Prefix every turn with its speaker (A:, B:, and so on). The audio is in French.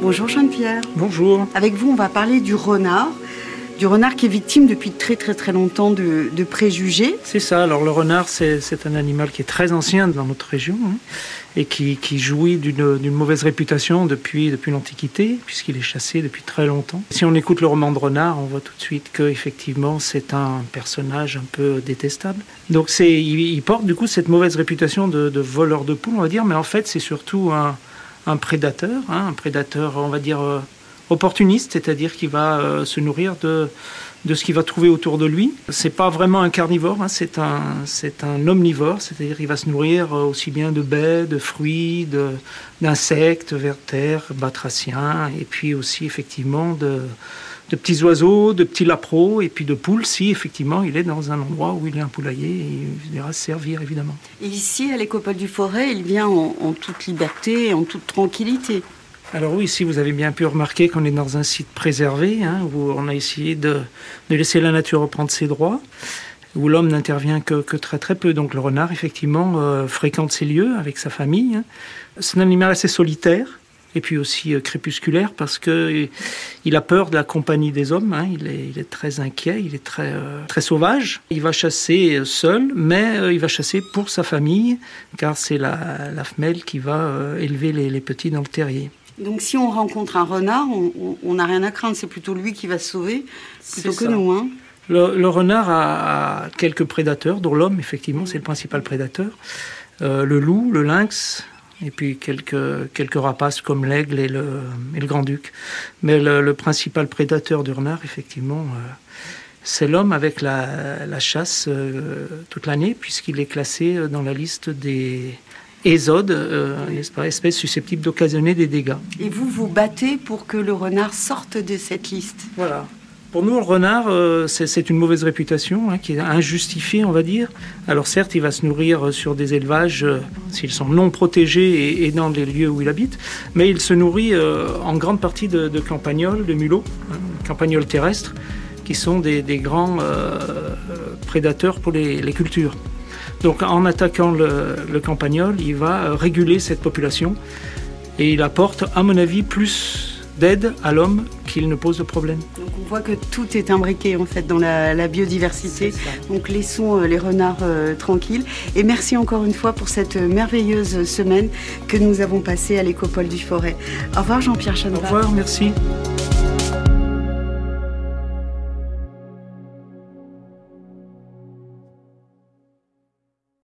A: Bonjour Jeanne-Pierre.
B: Bonjour.
A: Avec vous, on va parler du renard. Du renard qui est victime depuis très très très longtemps de, préjugés.
B: C'est ça, alors le renard c'est un animal qui est très ancien dans notre région hein, et qui, jouit d'une mauvaise réputation depuis, depuis l'Antiquité puisqu'il est chassé depuis très longtemps. Si on écoute le roman de renard, on voit tout de suite que effectivement c'est un personnage un peu détestable. Donc il, il, porte du coup cette mauvaise réputation de, voleur de poules on va dire, mais en fait c'est surtout un, prédateur, hein, un prédateur on va dire... Euh, opportuniste, c'est-à-dire qu'il va euh, se nourrir de, de ce qu'il va trouver autour de lui. C'est pas vraiment un carnivore, hein, c'est un, c'est un omnivore, c'est-à-dire qu'il va se nourrir euh, aussi bien de baies, de fruits, de, d'insectes, vertères, batraciens, et puis aussi effectivement de, de petits oiseaux, de petits lapreaux, et puis de poules, si effectivement il est dans un endroit où il y a un poulailler, et il se servir évidemment.
A: Et ici, à l'Écopole du Forêt, il vient en, en toute liberté, en toute tranquillité.
B: Alors oui, si vous avez bien pu remarquer qu'on est dans un site préservé, hein, où on a essayé de, laisser la nature reprendre ses droits, où l'homme n'intervient que, très très peu. Donc le renard, effectivement, euh, fréquente ces lieux avec sa famille. Hein. C'est un animal assez solitaire, et puis aussi euh, crépusculaire, parce que il a peur de la compagnie des hommes. Hein. Il, est, très inquiet, il est très, euh, très sauvage. Il va chasser seul, mais il va chasser pour sa famille, car c'est la, femelle qui va élever les petits dans le terrier.
A: Donc si on rencontre un renard, on n'a rien à craindre, c'est plutôt lui qui va se sauver plutôt que nous. Hein.
B: Le, renard a, quelques prédateurs, dont l'homme, effectivement, c'est le principal prédateur. Euh, le loup, le lynx, et puis quelques, quelques rapaces comme l'aigle et le, et le grand-duc. Mais le, principal prédateur du renard, effectivement, euh, c'est l'homme avec la, chasse euh, toute l'année, puisqu'il est classé dans la liste des, ésode, euh, n'est-ce pas, espèce susceptible d'occasionner des dégâts.
A: Et vous, vous battez pour que le renard sorte de cette liste
B: Voilà. Pour nous, le renard, euh, c'est une mauvaise réputation, hein, qui est injustifiée, on va dire. Alors certes, il va se nourrir sur des élevages, euh, s'ils sont non protégés et, dans les lieux où il habite, mais il se nourrit en grande partie de, campagnols, de mulots, hein, campagnols terrestres, qui sont des, grands prédateurs pour les cultures. Donc en attaquant le, campagnol, il va réguler cette population et il apporte, à mon avis, plus d'aide à l'homme qu'il ne pose de problème.
A: Donc on voit que tout est imbriqué en fait dans la, biodiversité. Donc laissons euh, les renards euh, tranquilles. Et merci encore une fois pour cette merveilleuse semaine que nous avons passée à l'écopole du Forêt. Au revoir Jean-Pierre Chanot.
B: Au revoir, merci.